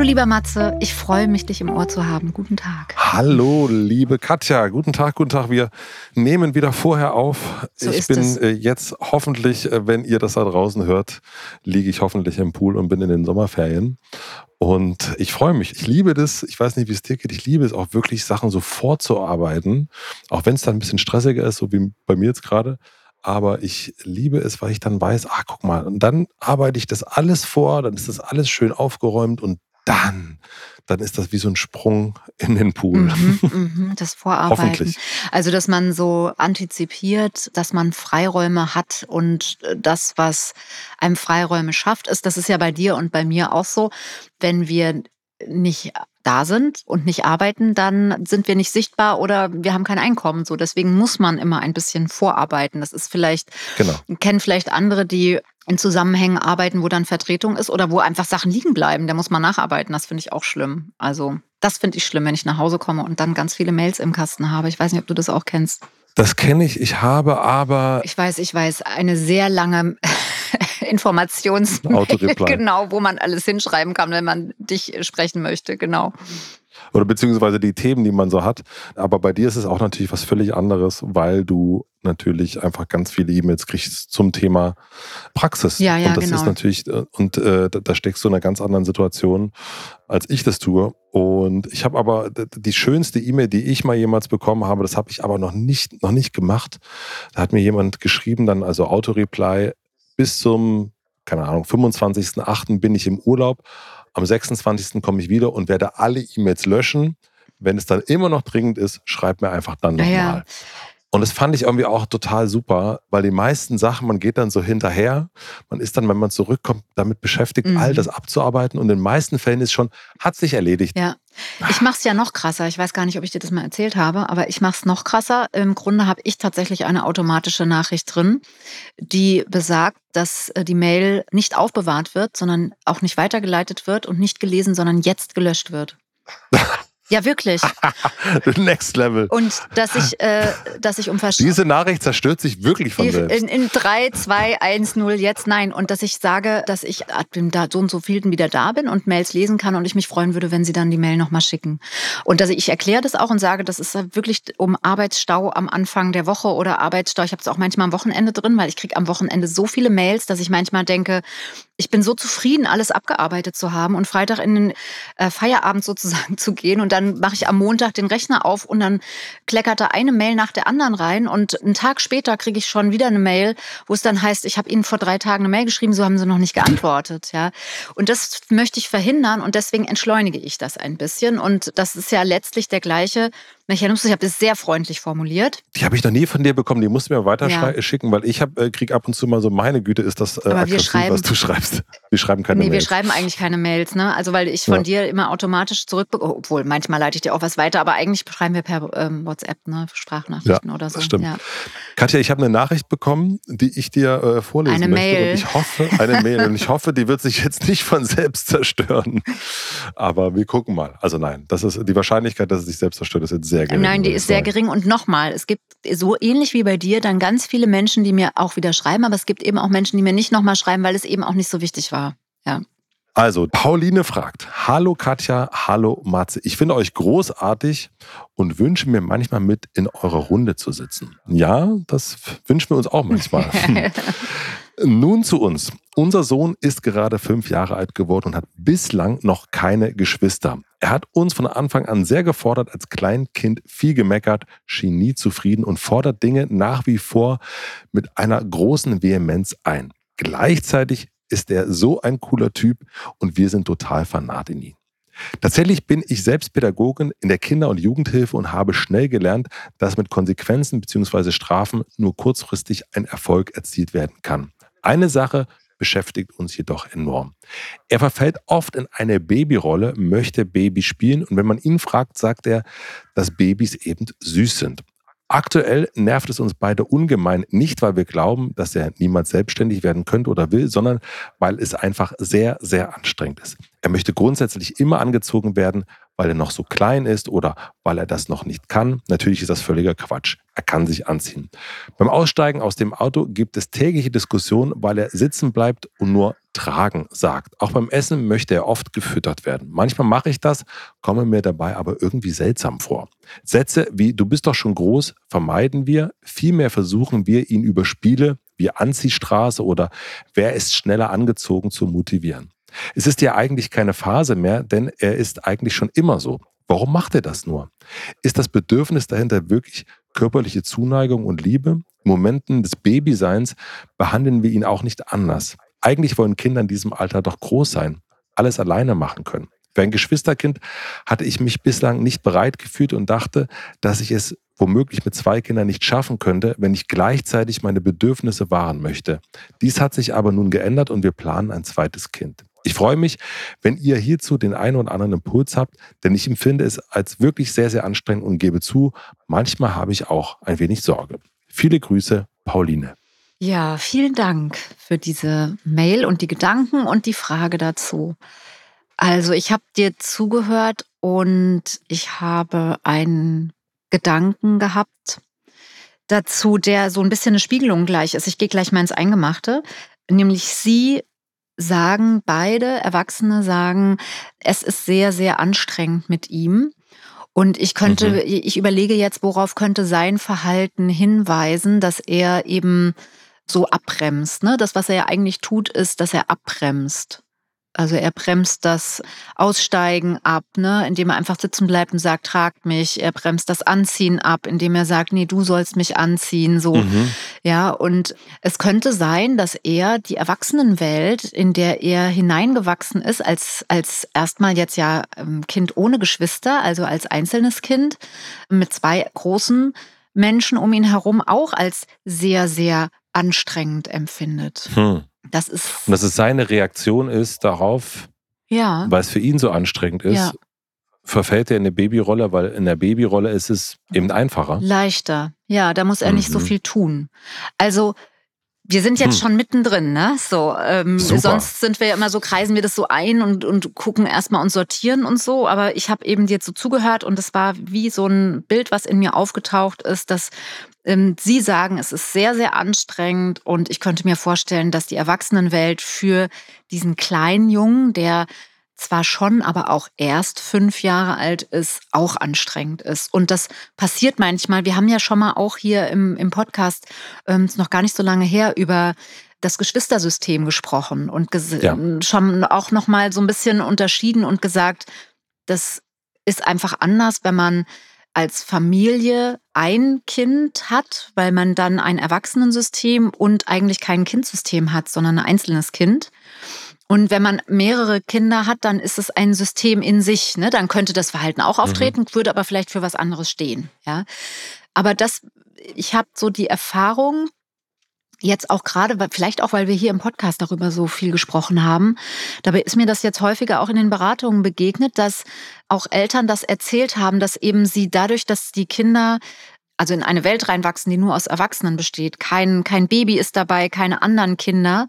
Hallo lieber Matze, ich freue mich, dich im Ohr zu haben. Guten Tag. Hallo liebe Katja, guten Tag, guten Tag. Wir nehmen wieder vorher auf. So ich bin es. äh, jetzt hoffentlich, äh, wenn ihr das da draußen hört, liege ich hoffentlich im Pool und bin in den Sommerferien. Und ich freue mich. Ich liebe das. Ich weiß nicht, wie es dir geht. Ich liebe es auch wirklich, Sachen so vorzuarbeiten. Auch wenn es dann ein bisschen stressiger ist, so wie bei mir jetzt gerade. Aber ich liebe es, weil ich dann weiß, ah, guck mal, und dann arbeite ich das alles vor, dann ist das alles schön aufgeräumt und dann, dann ist das wie so ein Sprung in den Pool. Mhm, mhm, das Vorarbeiten. Hoffentlich. Also, dass man so antizipiert, dass man Freiräume hat und das, was einem Freiräume schafft, ist, das ist ja bei dir und bei mir auch so, wenn wir nicht da sind und nicht arbeiten, dann sind wir nicht sichtbar oder wir haben kein Einkommen. So, deswegen muss man immer ein bisschen vorarbeiten. Das ist vielleicht, Genau. kennen vielleicht andere, die in Zusammenhängen arbeiten, wo dann Vertretung ist oder wo einfach Sachen liegen bleiben. Da muss man nacharbeiten. Das finde ich auch schlimm. Also, das finde ich schlimm, wenn ich nach Hause komme und dann ganz viele Mails im Kasten habe. Ich weiß nicht, ob du das auch kennst. Das kenne ich. Ich habe aber Ich weiß, ich weiß, eine sehr lange Informations genau, wo man alles hinschreiben kann, wenn man dich sprechen möchte, genau. oder beziehungsweise die Themen, die man so hat. Aber bei dir ist es auch natürlich was völlig anderes, weil du natürlich einfach ganz viele E-Mails kriegst zum Thema Praxis. Ja, ja, und das genau. ist natürlich, äh, und äh, da, steckst du in einer ganz anderen Situation, als ich das tue. Und ich habe aber die schönste E-Mail, die ich mal jemals bekommen habe, das habe ich aber noch nicht, noch nicht gemacht. Da hat mir jemand geschrieben, dann also Autoreply, bis zum, keine Ahnung, 25.08. bin ich im Urlaub. Am 26. komme ich wieder und werde alle E-Mails löschen. Wenn es dann immer noch dringend ist, schreib mir einfach dann Ja, nochmal. ja. Und das fand ich irgendwie auch total super, weil die meisten Sachen, man geht dann so hinterher, man ist dann, wenn man zurückkommt, damit beschäftigt, Mhm. all das abzuarbeiten. Und in den meisten Fällen ist schon, hat sich erledigt. Ja, ich mache es ja noch krasser. Ich weiß gar nicht, ob ich dir das mal erzählt habe, aber ich mache es noch krasser. Im Grunde habe ich tatsächlich eine automatische Nachricht drin, die besagt, dass äh, die Mail nicht aufbewahrt wird, sondern auch nicht weitergeleitet wird und nicht gelesen, sondern jetzt gelöscht wird. Ja, wirklich. Next Level. Und dass ich, äh, dass ich um Verständnis. Diese Nachricht zerstört sich wirklich von selbst. In, in 3, 2, 1, 0 jetzt nein. Und dass ich sage, dass ich ab dem da, so und so vielten wieder da bin und Mails lesen kann und ich mich freuen würde, wenn sie dann die Mail nochmal schicken. Und dass ich, ich erkläre das auch und sage, das ist wirklich um Arbeitsstau am Anfang der Woche oder Arbeitsstau. Ich habe es auch manchmal am Wochenende drin, weil ich kriege am Wochenende so viele Mails, dass ich manchmal denke, ich bin so zufrieden, alles abgearbeitet zu haben und Freitag in den äh, Feierabend sozusagen zu gehen. Und dann mache ich am Montag den Rechner auf und dann kleckert da eine Mail nach der anderen rein. Und einen Tag später kriege ich schon wieder eine Mail, wo es dann heißt, ich habe Ihnen vor drei Tagen eine Mail geschrieben, so haben Sie noch nicht geantwortet. Ja? Und das möchte ich verhindern und deswegen entschleunige ich das ein bisschen. Und das ist ja letztlich der gleiche Mechanismus. Ich habe das sehr freundlich formuliert. Die habe ich noch nie von dir bekommen, die musst du mir weiter Ja. schicken, weil ich äh, krieg ab und zu mal so, meine Güte, ist das äh, Aber wir aggressiv, schreiben- was du schreibst. Wir schreiben keine nee, wir Mails. schreiben eigentlich keine Mails, ne? Also weil ich von Ja. dir immer automatisch zurückbekomme, obwohl manchmal leite ich dir auch was weiter, aber eigentlich schreiben wir per ähm, WhatsApp, ne? Sprachnachrichten Ja, oder so. das stimmt. Ja. Katja, ich habe eine Nachricht bekommen, die ich dir äh, vorlesen Eine möchte. Mail. Und ich hoffe, eine Mail. Und ich hoffe, die wird sich jetzt nicht von selbst zerstören. Aber wir gucken mal. Also nein, das ist die Wahrscheinlichkeit, dass es sich selbst zerstört, ist jetzt sehr gering. Nein, die ist sehr gering. Und nochmal, es gibt so ähnlich wie bei dir dann ganz viele Menschen, die mir auch wieder schreiben, aber es gibt eben auch Menschen, die mir nicht nochmal schreiben, weil es eben auch nicht so wichtig war. Ja. Also, Pauline fragt: Hallo Katja, hallo Matze. Ich finde euch großartig und wünsche mir manchmal mit in eurer Runde zu sitzen. Ja, das wünschen wir uns auch manchmal. Nun zu uns. Unser Sohn ist gerade fünf Jahre alt geworden und hat bislang noch keine Geschwister. Er hat uns von Anfang an sehr gefordert, als Kleinkind viel gemeckert, schien nie zufrieden und fordert Dinge nach wie vor mit einer großen Vehemenz ein. Gleichzeitig ist er so ein cooler Typ und wir sind total fanat in ihn. Tatsächlich bin ich selbst Pädagogin in der Kinder- und Jugendhilfe und habe schnell gelernt, dass mit Konsequenzen bzw. Strafen nur kurzfristig ein Erfolg erzielt werden kann. Eine Sache beschäftigt uns jedoch enorm. Er verfällt oft in eine Babyrolle, möchte Baby spielen und wenn man ihn fragt, sagt er, dass Babys eben süß sind. Aktuell nervt es uns beide ungemein, nicht weil wir glauben, dass er niemals selbstständig werden könnte oder will, sondern weil es einfach sehr, sehr anstrengend ist. Er möchte grundsätzlich immer angezogen werden, weil er noch so klein ist oder weil er das noch nicht kann. Natürlich ist das völliger Quatsch. Er kann sich anziehen. Beim Aussteigen aus dem Auto gibt es tägliche Diskussionen, weil er sitzen bleibt und nur tragen sagt. Auch beim Essen möchte er oft gefüttert werden. Manchmal mache ich das, komme mir dabei aber irgendwie seltsam vor. Sätze wie du bist doch schon groß vermeiden wir, vielmehr versuchen wir ihn über Spiele wie Anziehstraße oder wer ist schneller angezogen zu motivieren. Es ist ja eigentlich keine Phase mehr, denn er ist eigentlich schon immer so. Warum macht er das nur? Ist das Bedürfnis dahinter wirklich körperliche Zuneigung und Liebe? In Momenten des Babyseins behandeln wir ihn auch nicht anders. Eigentlich wollen Kinder in diesem Alter doch groß sein, alles alleine machen können. Für ein Geschwisterkind hatte ich mich bislang nicht bereit gefühlt und dachte, dass ich es womöglich mit zwei Kindern nicht schaffen könnte, wenn ich gleichzeitig meine Bedürfnisse wahren möchte. Dies hat sich aber nun geändert und wir planen ein zweites Kind. Ich freue mich, wenn ihr hierzu den einen oder anderen Impuls habt, denn ich empfinde es als wirklich sehr, sehr anstrengend und gebe zu, manchmal habe ich auch ein wenig Sorge. Viele Grüße, Pauline. Ja, vielen Dank für diese Mail und die Gedanken und die Frage dazu. Also ich habe dir zugehört und ich habe einen Gedanken gehabt dazu, der so ein bisschen eine Spiegelung gleich ist. Ich gehe gleich mal ins Eingemachte. Nämlich sie sagen beide, Erwachsene sagen, es ist sehr, sehr anstrengend mit ihm. Und ich könnte, mhm. ich überlege jetzt, worauf könnte sein Verhalten hinweisen, dass er eben so abbremst. Ne? Das, was er ja eigentlich tut, ist, dass er abbremst. Also er bremst das Aussteigen ab, ne, indem er einfach sitzen bleibt und sagt, tragt mich. Er bremst das Anziehen ab, indem er sagt, nee, du sollst mich anziehen, so. Mhm. Ja, und es könnte sein, dass er die Erwachsenenwelt, in der er hineingewachsen ist, als, als erstmal jetzt ja ähm, Kind ohne Geschwister, also als einzelnes Kind mit zwei großen Menschen um ihn herum auch als sehr, sehr anstrengend empfindet. Hm. Das ist. Und dass es seine Reaktion ist darauf, ja. weil es für ihn so anstrengend ist, ja. verfällt er in eine Babyrolle, weil in der Babyrolle ist es eben einfacher. Leichter. Ja, da muss er mhm. nicht so mhm. viel tun. Also wir sind jetzt hm. schon mittendrin, ne? So, ähm, sonst sind wir ja immer so, kreisen wir das so ein und, und gucken erstmal und sortieren und so. Aber ich habe eben dir so zugehört und es war wie so ein Bild, was in mir aufgetaucht ist, dass Sie sagen, es ist sehr, sehr anstrengend und ich könnte mir vorstellen, dass die Erwachsenenwelt für diesen kleinen Jungen, der zwar schon, aber auch erst fünf Jahre alt ist, auch anstrengend ist. Und das passiert manchmal. Wir haben ja schon mal auch hier im, im Podcast, ähm, ist noch gar nicht so lange her, über das Geschwistersystem gesprochen und ja. schon auch noch mal so ein bisschen unterschieden und gesagt, das ist einfach anders, wenn man als Familie ein Kind hat, weil man dann ein Erwachsenensystem und eigentlich kein Kindsystem hat, sondern ein einzelnes Kind. Und wenn man mehrere Kinder hat, dann ist es ein System in sich. Ne? Dann könnte das Verhalten auch mhm. auftreten, mhm. würde aber vielleicht für was anderes stehen. Ja? Aber das, ich habe so die Erfahrung, jetzt auch gerade, vielleicht auch, weil wir hier im Podcast darüber so viel gesprochen haben, dabei ist mir das jetzt häufiger auch in den Beratungen begegnet, dass auch Eltern das erzählt haben, dass eben sie dadurch, dass die Kinder also in eine Welt reinwachsen, die nur aus Erwachsenen besteht, kein, kein Baby ist dabei, keine anderen Kinder,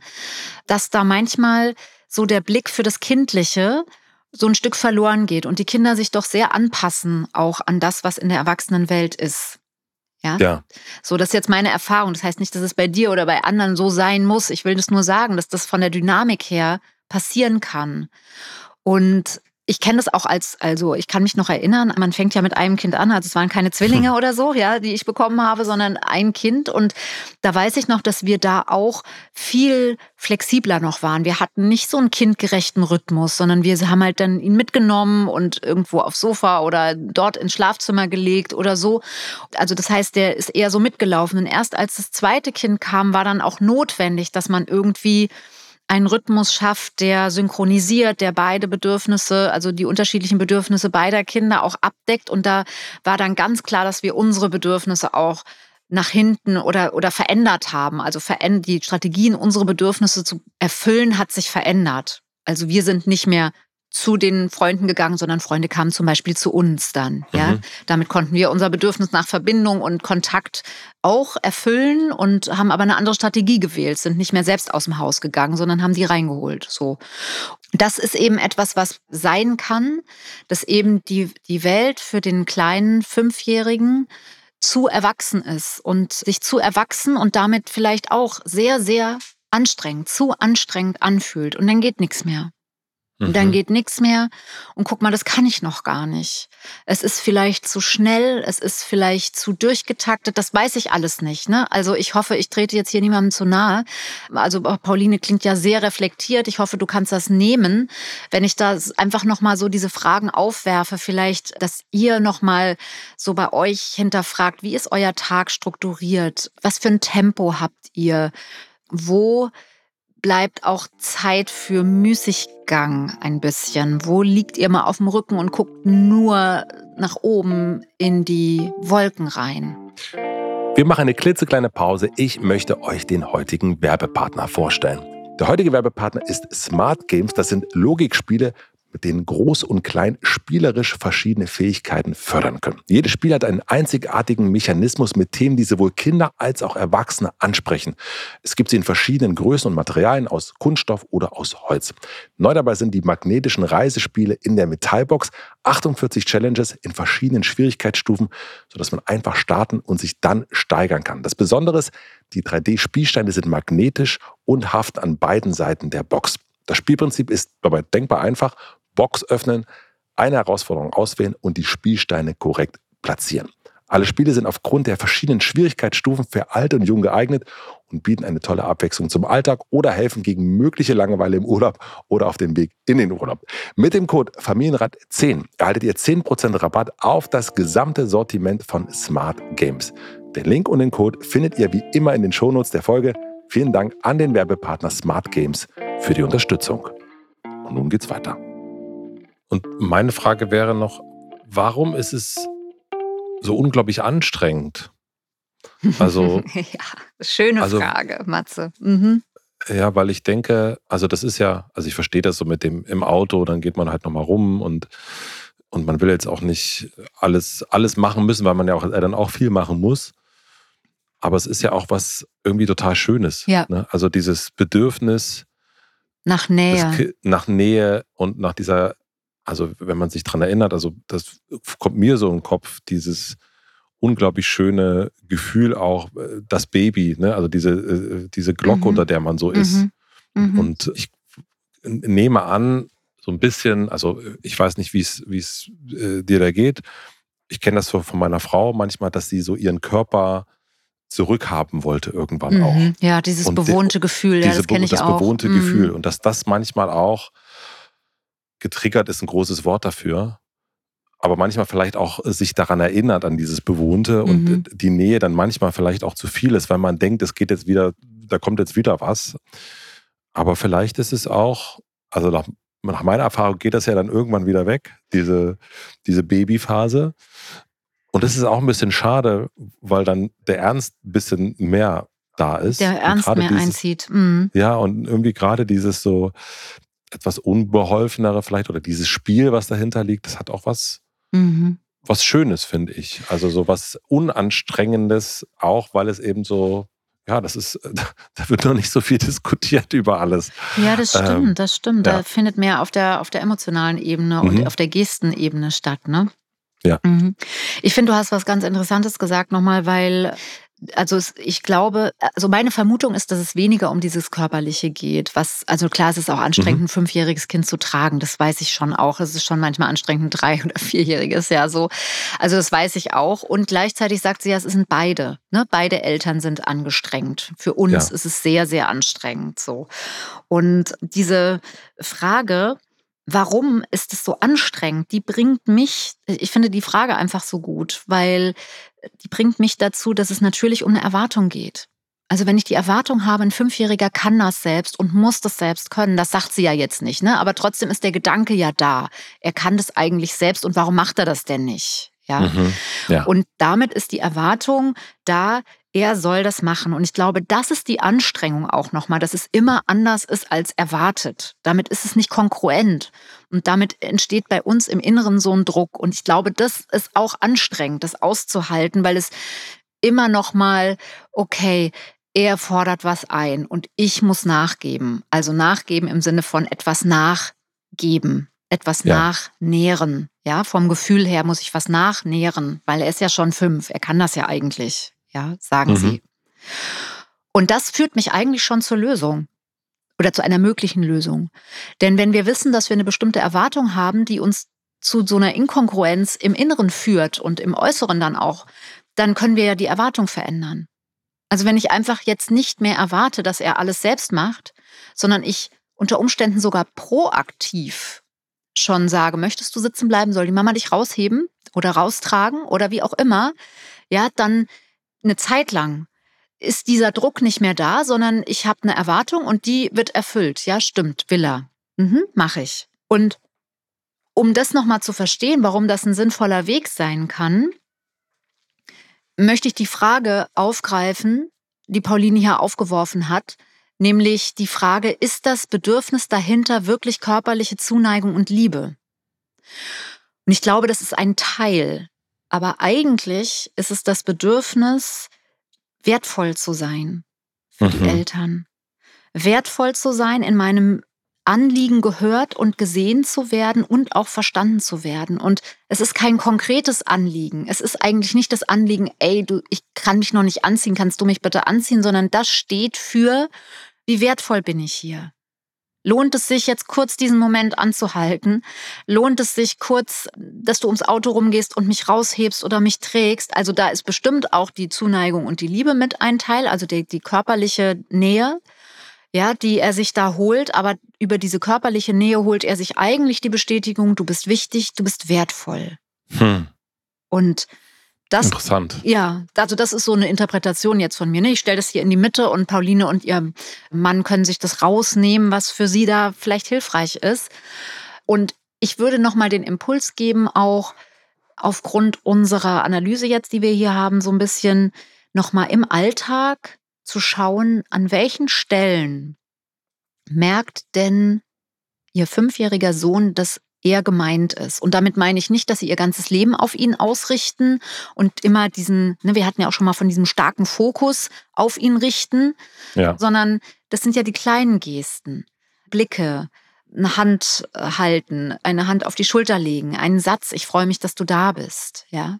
dass da manchmal so der Blick für das Kindliche so ein Stück verloren geht und die Kinder sich doch sehr anpassen auch an das, was in der Erwachsenenwelt ist. Ja? ja. So, das ist jetzt meine Erfahrung. Das heißt nicht, dass es bei dir oder bei anderen so sein muss. Ich will das nur sagen, dass das von der Dynamik her passieren kann. Und ich kenne das auch als, also ich kann mich noch erinnern, man fängt ja mit einem Kind an, also es waren keine Zwillinge hm. oder so, ja, die ich bekommen habe, sondern ein Kind. Und da weiß ich noch, dass wir da auch viel flexibler noch waren. Wir hatten nicht so einen kindgerechten Rhythmus, sondern wir haben halt dann ihn mitgenommen und irgendwo aufs Sofa oder dort ins Schlafzimmer gelegt oder so. Also das heißt, der ist eher so mitgelaufen. Und erst als das zweite Kind kam, war dann auch notwendig, dass man irgendwie einen Rhythmus schafft, der synchronisiert, der beide Bedürfnisse, also die unterschiedlichen Bedürfnisse beider Kinder auch abdeckt. Und da war dann ganz klar, dass wir unsere Bedürfnisse auch nach hinten oder, oder verändert haben. Also die Strategien, unsere Bedürfnisse zu erfüllen, hat sich verändert. Also wir sind nicht mehr zu den Freunden gegangen, sondern Freunde kamen zum Beispiel zu uns dann. Ja, mhm. damit konnten wir unser Bedürfnis nach Verbindung und Kontakt auch erfüllen und haben aber eine andere Strategie gewählt, sind nicht mehr selbst aus dem Haus gegangen, sondern haben die reingeholt. So, das ist eben etwas, was sein kann, dass eben die die Welt für den kleinen Fünfjährigen zu erwachsen ist und sich zu erwachsen und damit vielleicht auch sehr sehr anstrengend, zu anstrengend anfühlt und dann geht nichts mehr. Und dann mhm. geht nichts mehr. Und guck mal, das kann ich noch gar nicht. Es ist vielleicht zu schnell, es ist vielleicht zu durchgetaktet, das weiß ich alles nicht. Ne? Also ich hoffe, ich trete jetzt hier niemandem zu nahe. Also Pauline klingt ja sehr reflektiert. Ich hoffe, du kannst das nehmen, wenn ich da einfach nochmal so diese Fragen aufwerfe, vielleicht, dass ihr nochmal so bei euch hinterfragt, wie ist euer Tag strukturiert? Was für ein Tempo habt ihr? Wo bleibt auch Zeit für Müßiggang ein bisschen? Wo liegt ihr mal auf dem Rücken und guckt nur nach oben in die Wolken rein? Wir machen eine klitzekleine Pause. Ich möchte euch den heutigen Werbepartner vorstellen. Der heutige Werbepartner ist Smart Games. Das sind Logikspiele mit denen Groß und Klein spielerisch verschiedene Fähigkeiten fördern können. Jedes Spiel hat einen einzigartigen Mechanismus mit Themen, die sowohl Kinder als auch Erwachsene ansprechen. Es gibt sie in verschiedenen Größen und Materialien aus Kunststoff oder aus Holz. Neu dabei sind die magnetischen Reisespiele in der Metallbox, 48 Challenges in verschiedenen Schwierigkeitsstufen, sodass man einfach starten und sich dann steigern kann. Das Besondere ist, die 3D-Spielsteine sind magnetisch und haften an beiden Seiten der Box. Das Spielprinzip ist dabei denkbar einfach. Box öffnen, eine Herausforderung auswählen und die Spielsteine korrekt platzieren. Alle Spiele sind aufgrund der verschiedenen Schwierigkeitsstufen für alt und jung geeignet und bieten eine tolle Abwechslung zum Alltag oder helfen gegen mögliche Langeweile im Urlaub oder auf dem Weg in den Urlaub. Mit dem Code Familienrat10 erhaltet ihr 10% Rabatt auf das gesamte Sortiment von Smart Games. Den Link und den Code findet ihr wie immer in den Shownotes der Folge. Vielen Dank an den Werbepartner Smart Games für die Unterstützung. Und nun geht's weiter. Und meine Frage wäre noch, warum ist es so unglaublich anstrengend? Also, ja, schöne also, Frage, Matze. Mhm. Ja, weil ich denke, also das ist ja, also ich verstehe das so mit dem im Auto, dann geht man halt nochmal rum und, und man will jetzt auch nicht alles, alles machen müssen, weil man ja auch dann auch viel machen muss. Aber es ist ja auch was irgendwie total Schönes. Ja. Ne? Also dieses Bedürfnis nach Nähe. nach Nähe und nach dieser also wenn man sich daran erinnert, also das kommt mir so im Kopf, dieses unglaublich schöne Gefühl auch, äh, das Baby, ne? also diese, äh, diese Glocke, mhm. unter der man so ist. Mhm. Mhm. Und ich nehme an, so ein bisschen, also ich weiß nicht, wie es äh, dir da geht. Ich kenne das von meiner Frau manchmal, dass sie so ihren Körper zurückhaben wollte irgendwann mhm. auch. Ja, dieses und bewohnte Gefühl, ja, das kenne ich das auch. Das bewohnte mhm. Gefühl und dass das manchmal auch getriggert ist ein großes Wort dafür. Aber manchmal vielleicht auch sich daran erinnert, an dieses Bewohnte und mhm. die Nähe dann manchmal vielleicht auch zu viel ist, weil man denkt, es geht jetzt wieder, da kommt jetzt wieder was. Aber vielleicht ist es auch, also nach, nach meiner Erfahrung geht das ja dann irgendwann wieder weg, diese, diese Babyphase. Und das ist auch ein bisschen schade, weil dann der Ernst ein bisschen mehr da ist. Der Ernst mehr dieses, einzieht. Mhm. Ja, und irgendwie gerade dieses so, etwas unbeholfenere vielleicht oder dieses Spiel, was dahinter liegt, das hat auch was, mhm. was Schönes, finde ich. Also so was Unanstrengendes, auch weil es eben so, ja, das ist, da wird noch nicht so viel diskutiert über alles. Ja, das stimmt, ähm, das stimmt. Ja. Da findet mehr auf der, auf der emotionalen Ebene und mhm. auf der Gestenebene statt, ne? Ja. Mhm. Ich finde, du hast was ganz Interessantes gesagt nochmal, weil also ich glaube, also meine Vermutung ist, dass es weniger um dieses Körperliche geht. Was, also klar, es ist auch anstrengend, mhm. ein fünfjähriges Kind zu tragen. Das weiß ich schon auch. Es ist schon manchmal anstrengend, ein drei- oder vierjähriges, ja, so. Also das weiß ich auch. Und gleichzeitig sagt sie ja, es sind beide. Ne? Beide Eltern sind angestrengt. Für uns ja. ist es sehr, sehr anstrengend, so. Und diese Frage, warum ist es so anstrengend? Die bringt mich, ich finde die Frage einfach so gut, weil die bringt mich dazu, dass es natürlich um eine Erwartung geht. Also wenn ich die Erwartung habe, ein Fünfjähriger kann das selbst und muss das selbst können, das sagt sie ja jetzt nicht, ne? Aber trotzdem ist der Gedanke ja da. Er kann das eigentlich selbst und warum macht er das denn nicht? Ja. Mhm, ja. Und damit ist die Erwartung da, er soll das machen. Und ich glaube, das ist die Anstrengung auch nochmal, dass es immer anders ist als erwartet. Damit ist es nicht konkurrent. Und damit entsteht bei uns im Inneren so ein Druck. Und ich glaube, das ist auch anstrengend, das auszuhalten, weil es immer nochmal, okay, er fordert was ein und ich muss nachgeben. Also nachgeben im Sinne von etwas nachgeben, etwas ja. nachnähren. Ja, vom Gefühl her muss ich was nachnähren, weil er ist ja schon fünf. Er kann das ja eigentlich. Ja, sagen mhm. sie. Und das führt mich eigentlich schon zur Lösung oder zu einer möglichen Lösung. Denn wenn wir wissen, dass wir eine bestimmte Erwartung haben, die uns zu so einer Inkongruenz im Inneren führt und im Äußeren dann auch, dann können wir ja die Erwartung verändern. Also wenn ich einfach jetzt nicht mehr erwarte, dass er alles selbst macht, sondern ich unter Umständen sogar proaktiv schon sage, möchtest du sitzen bleiben, soll die Mama dich rausheben oder raustragen oder wie auch immer, ja, dann eine Zeit lang ist dieser Druck nicht mehr da, sondern ich habe eine Erwartung und die wird erfüllt. Ja, stimmt, will er. Mhm, mache ich. Und um das nochmal zu verstehen, warum das ein sinnvoller Weg sein kann, möchte ich die Frage aufgreifen, die Pauline hier aufgeworfen hat, nämlich die Frage, ist das Bedürfnis dahinter wirklich körperliche Zuneigung und Liebe? Und ich glaube, das ist ein Teil, aber eigentlich ist es das Bedürfnis, wertvoll zu sein für mhm. die Eltern. Wertvoll zu sein in meinem Anliegen gehört und gesehen zu werden und auch verstanden zu werden. Und es ist kein konkretes Anliegen. Es ist eigentlich nicht das Anliegen, ey, du, ich kann mich noch nicht anziehen, kannst du mich bitte anziehen, sondern das steht für, wie wertvoll bin ich hier? Lohnt es sich jetzt kurz diesen Moment anzuhalten? Lohnt es sich kurz, dass du ums Auto rumgehst und mich raushebst oder mich trägst? Also da ist bestimmt auch die Zuneigung und die Liebe mit ein Teil, also die, die körperliche Nähe ja, die er sich da holt, aber über diese körperliche Nähe holt er sich eigentlich die Bestätigung, du bist wichtig, du bist wertvoll. Hm. Und das, Interessant. Ja, also das ist so eine Interpretation jetzt von mir. Ne? Ich stelle das hier in die Mitte und Pauline und ihr Mann können sich das rausnehmen, was für sie da vielleicht hilfreich ist. Und ich würde nochmal den Impuls geben, auch aufgrund unserer Analyse jetzt, die wir hier haben, so ein bisschen nochmal im Alltag zu schauen, an welchen Stellen merkt denn Ihr fünfjähriger Sohn, dass er gemeint ist. Und damit meine ich nicht, dass sie ihr ganzes Leben auf ihn ausrichten und immer diesen, ne, wir hatten ja auch schon mal von diesem starken Fokus auf ihn richten, ja. sondern das sind ja die kleinen Gesten, Blicke, eine Hand äh, halten, eine Hand auf die Schulter legen, einen Satz, ich freue mich, dass du da bist, ja.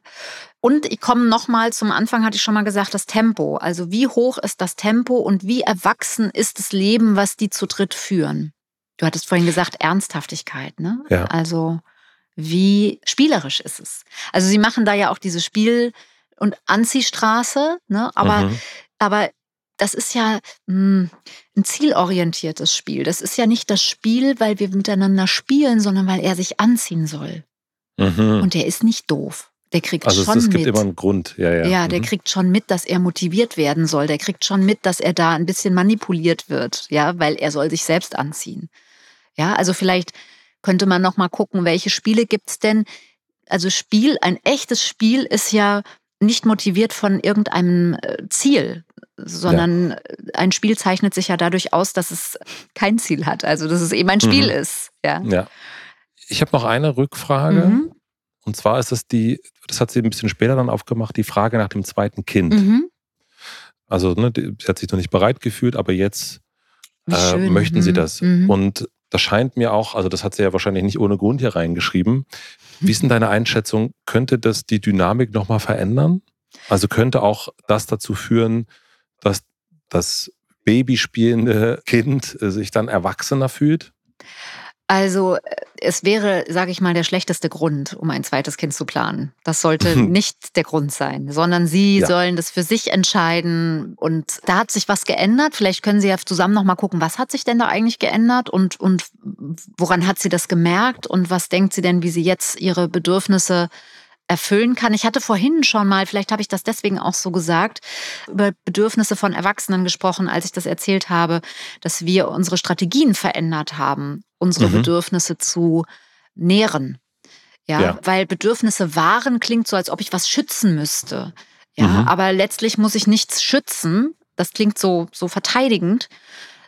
Und ich komme nochmal zum Anfang, hatte ich schon mal gesagt, das Tempo. Also wie hoch ist das Tempo und wie erwachsen ist das Leben, was die zu dritt führen? Du hattest vorhin gesagt, Ernsthaftigkeit, ne? Ja. Also wie spielerisch ist es? Also sie machen da ja auch diese Spiel- und Anziehstraße, ne? Aber, mhm. aber das ist ja mh, hm, ein zielorientiertes Spiel. Das ist ja nicht das Spiel, weil wir miteinander spielen, sondern weil er sich anziehen soll. Mhm. Und der ist nicht doof. Der kriegt also schon es, es gibt immer einen Grund, ja, ja. Ja, der mhm. kriegt schon mit, dass er motiviert werden soll. Der kriegt schon mit, dass er da ein bisschen manipuliert wird, ja, weil er soll sich selbst anziehen. Ja, also vielleicht könnte man noch mal gucken, welche Spiele gibt's denn? Also Spiel, ein echtes Spiel ist ja nicht motiviert von irgendeinem äh, Ziel, sondern ja. ein Spiel zeichnet sich ja dadurch aus, dass es kein Ziel hat, also dass es eben ein Spiel mhm. ist. Ja. ja. Ich habe noch eine Rückfrage. Mhm. Und zwar ist es die, das hat sie ein bisschen später dann aufgemacht, die Frage nach dem zweiten Kind. Mhm. Also, ne, sie hat sich noch nicht bereit gefühlt, aber jetzt äh, möchten sie mhm. das. Mhm. Und das scheint mir auch, also das hat sie ja wahrscheinlich nicht ohne Grund hier reingeschrieben. Wie ist denn deine Einschätzung? Könnte das die Dynamik nochmal verändern? Also könnte auch das dazu führen, dass das babyspielende Kind äh, sich dann erwachsener fühlt? Also äh, es wäre, sage ich mal, der schlechteste Grund, um ein zweites Kind zu planen. Das sollte nicht der Grund sein, sondern Sie ja. sollen das für sich entscheiden. Und da hat sich was geändert. Vielleicht können Sie ja zusammen noch mal gucken, was hat sich denn da eigentlich geändert und, und woran hat sie das gemerkt und was denkt sie denn, wie sie jetzt ihre Bedürfnisse erfüllen kann. Ich hatte vorhin schon mal, vielleicht habe ich das deswegen auch so gesagt, über Bedürfnisse von Erwachsenen gesprochen, als ich das erzählt habe, dass wir unsere Strategien verändert haben, unsere mhm. Bedürfnisse zu nähren. Ja, ja, weil Bedürfnisse wahren klingt so, als ob ich was schützen müsste. Ja, mhm. aber letztlich muss ich nichts schützen. Das klingt so, so verteidigend,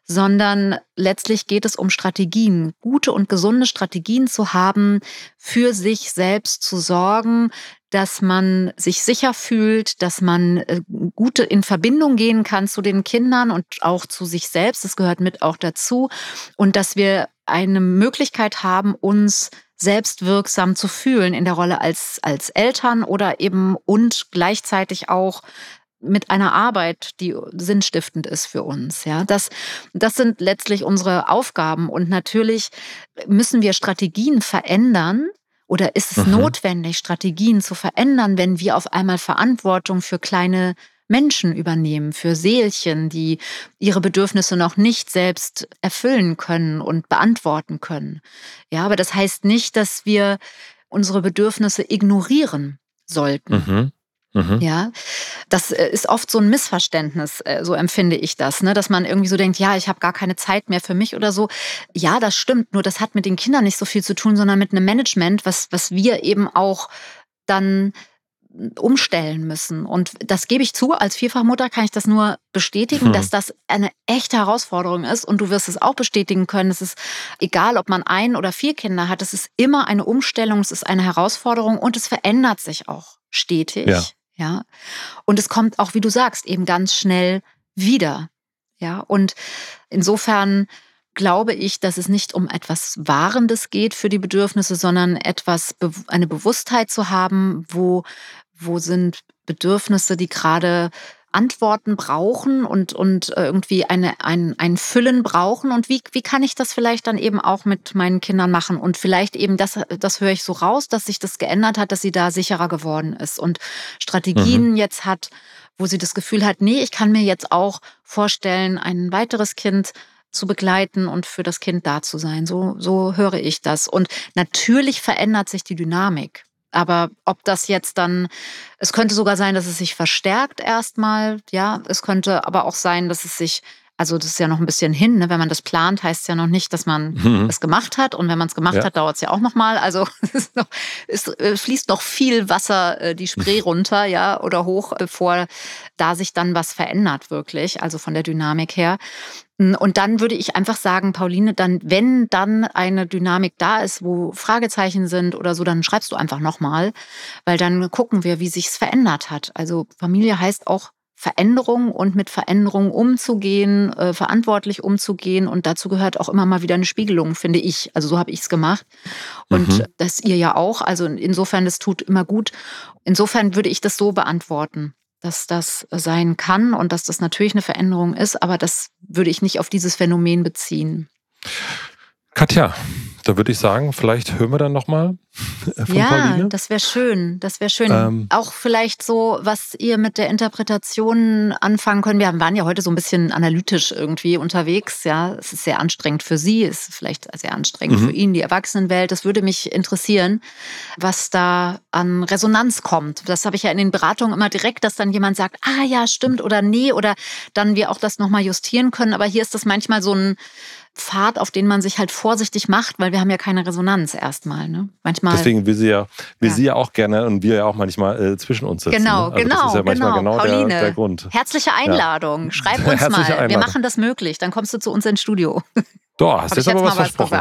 sondern letztlich geht es um Strategien, gute und gesunde Strategien zu haben, für sich selbst zu sorgen, dass man sich sicher fühlt, dass man äh, gute in Verbindung gehen kann zu den Kindern und auch zu sich selbst. Das gehört mit auch dazu. Und dass wir eine Möglichkeit haben, uns selbstwirksam zu fühlen in der Rolle als, als Eltern oder eben und gleichzeitig auch mit einer Arbeit, die sinnstiftend ist für uns. Ja, das, das sind letztlich unsere Aufgaben. Und natürlich müssen wir Strategien verändern. Oder ist es mhm. notwendig, Strategien zu verändern, wenn wir auf einmal Verantwortung für kleine Menschen übernehmen, für Seelchen, die ihre Bedürfnisse noch nicht selbst erfüllen können und beantworten können. Ja, aber das heißt nicht, dass wir unsere Bedürfnisse ignorieren sollten. Mhm. Mhm. Ja, das äh, ist oft so ein Missverständnis, äh, so empfinde ich das, ne? dass man irgendwie so denkt, ja, ich habe gar keine Zeit mehr für mich oder so. Ja, das stimmt, nur das hat mit den Kindern nicht so viel zu tun, sondern mit einem Management, was, was wir eben auch dann umstellen müssen. Und das gebe ich zu, als Vierfachmutter kann ich das nur bestätigen, hm. dass das eine echte Herausforderung ist. Und du wirst es auch bestätigen können. Es ist egal, ob man ein oder vier Kinder hat, es ist immer eine Umstellung, es ist eine Herausforderung und es verändert sich auch stetig. Ja. Ja. Und es kommt auch, wie du sagst, eben ganz schnell wieder. Ja. Und insofern glaube ich, dass es nicht um etwas Wahrendes geht für die Bedürfnisse, sondern etwas, eine Bewusstheit zu haben, wo wo sind Bedürfnisse, die gerade Antworten brauchen und, und irgendwie eine, ein, ein Füllen brauchen und wie, wie kann ich das vielleicht dann eben auch mit meinen Kindern machen und vielleicht eben, das, das höre ich so raus, dass sich das geändert hat, dass sie da sicherer geworden ist und Strategien mhm. jetzt hat, wo sie das Gefühl hat, nee, ich kann mir jetzt auch vorstellen, ein weiteres Kind zu begleiten und für das Kind da zu sein. So, so höre ich das. Und natürlich verändert sich die Dynamik. Aber ob das jetzt dann, es könnte sogar sein, dass es sich verstärkt erstmal, ja. Es könnte aber auch sein, dass es sich, also das ist ja noch ein bisschen hin, ne? wenn man das plant, heißt es ja noch nicht, dass man mhm. es gemacht hat. Und wenn man es gemacht ja. hat, dauert es ja auch nochmal. Also es, noch, es, äh, fließt noch viel Wasser äh, die Spree runter, ja, oder hoch, bevor da sich dann was verändert, wirklich, also von der Dynamik her. Und dann würde ich einfach sagen, Pauline, dann, wenn dann eine Dynamik da ist, wo Fragezeichen sind oder so, dann schreibst du einfach nochmal, weil dann gucken wir, wie sich's verändert hat. Also Familie heißt auch Veränderung und mit Veränderung umzugehen, äh, verantwortlich umzugehen. Und dazu gehört auch immer mal wieder eine Spiegelung, finde ich. Also so habe ich es gemacht. Und mhm. das ihr ja auch. Also insofern, das tut immer gut. Insofern würde ich das so beantworten dass das sein kann und dass das natürlich eine Veränderung ist, aber das würde ich nicht auf dieses Phänomen beziehen. Katja, da würde ich sagen, vielleicht hören wir dann nochmal äh, von ja, Pauline. das wäre schön. Das wäre schön. Ähm, auch vielleicht so, was ihr mit der Interpretation anfangen könnt. Wir waren ja heute so ein bisschen analytisch irgendwie unterwegs. Ja, es ist sehr anstrengend für Sie, es ist vielleicht sehr anstrengend mhm. für ihn, die Erwachsenenwelt. Das würde mich interessieren, was da an Resonanz kommt. Das habe ich ja in den Beratungen immer direkt, dass dann jemand sagt, ah ja, stimmt oder nee, oder dann wir auch das nochmal justieren können. Aber hier ist das manchmal so ein Pfad, auf den man sich halt vorsichtig macht, weil wir haben ja keine Resonanz erstmal. Ne? Manchmal, Deswegen will sie ja, will ja. sie ja auch gerne und wir ja auch manchmal äh, zwischen uns sitzen. Genau, ne? also genau. Das ist ja manchmal genau, genau Pauline, der, der, Grund. Herzliche Einladung. Ja. Schreib uns Herzliche mal. Einladung. Wir machen das möglich. Dann kommst du zu uns ins Studio. Doch, hast jetzt, jetzt aber was. Was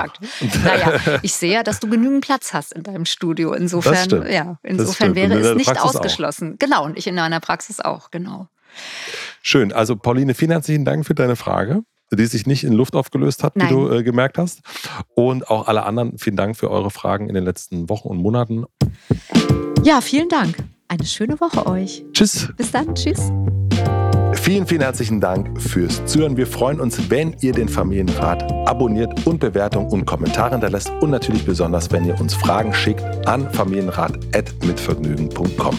naja, ich sehe ja, dass du genügend Platz hast in deinem Studio. Insofern, ja, insofern wäre es nicht Praxis ausgeschlossen. Auch. Genau, und ich in meiner Praxis auch, genau. Schön. Also, Pauline, vielen herzlichen Dank für deine Frage die sich nicht in Luft aufgelöst hat, Nein. wie du äh, gemerkt hast. Und auch alle anderen, vielen Dank für eure Fragen in den letzten Wochen und Monaten. Ja, vielen Dank. Eine schöne Woche euch. Tschüss. Bis dann. Tschüss. Vielen, vielen herzlichen Dank fürs Zuhören. Wir freuen uns, wenn ihr den Familienrat abonniert und Bewertungen und Kommentare hinterlässt und natürlich besonders, wenn ihr uns Fragen schickt an familienrat.mitvergnügen.com.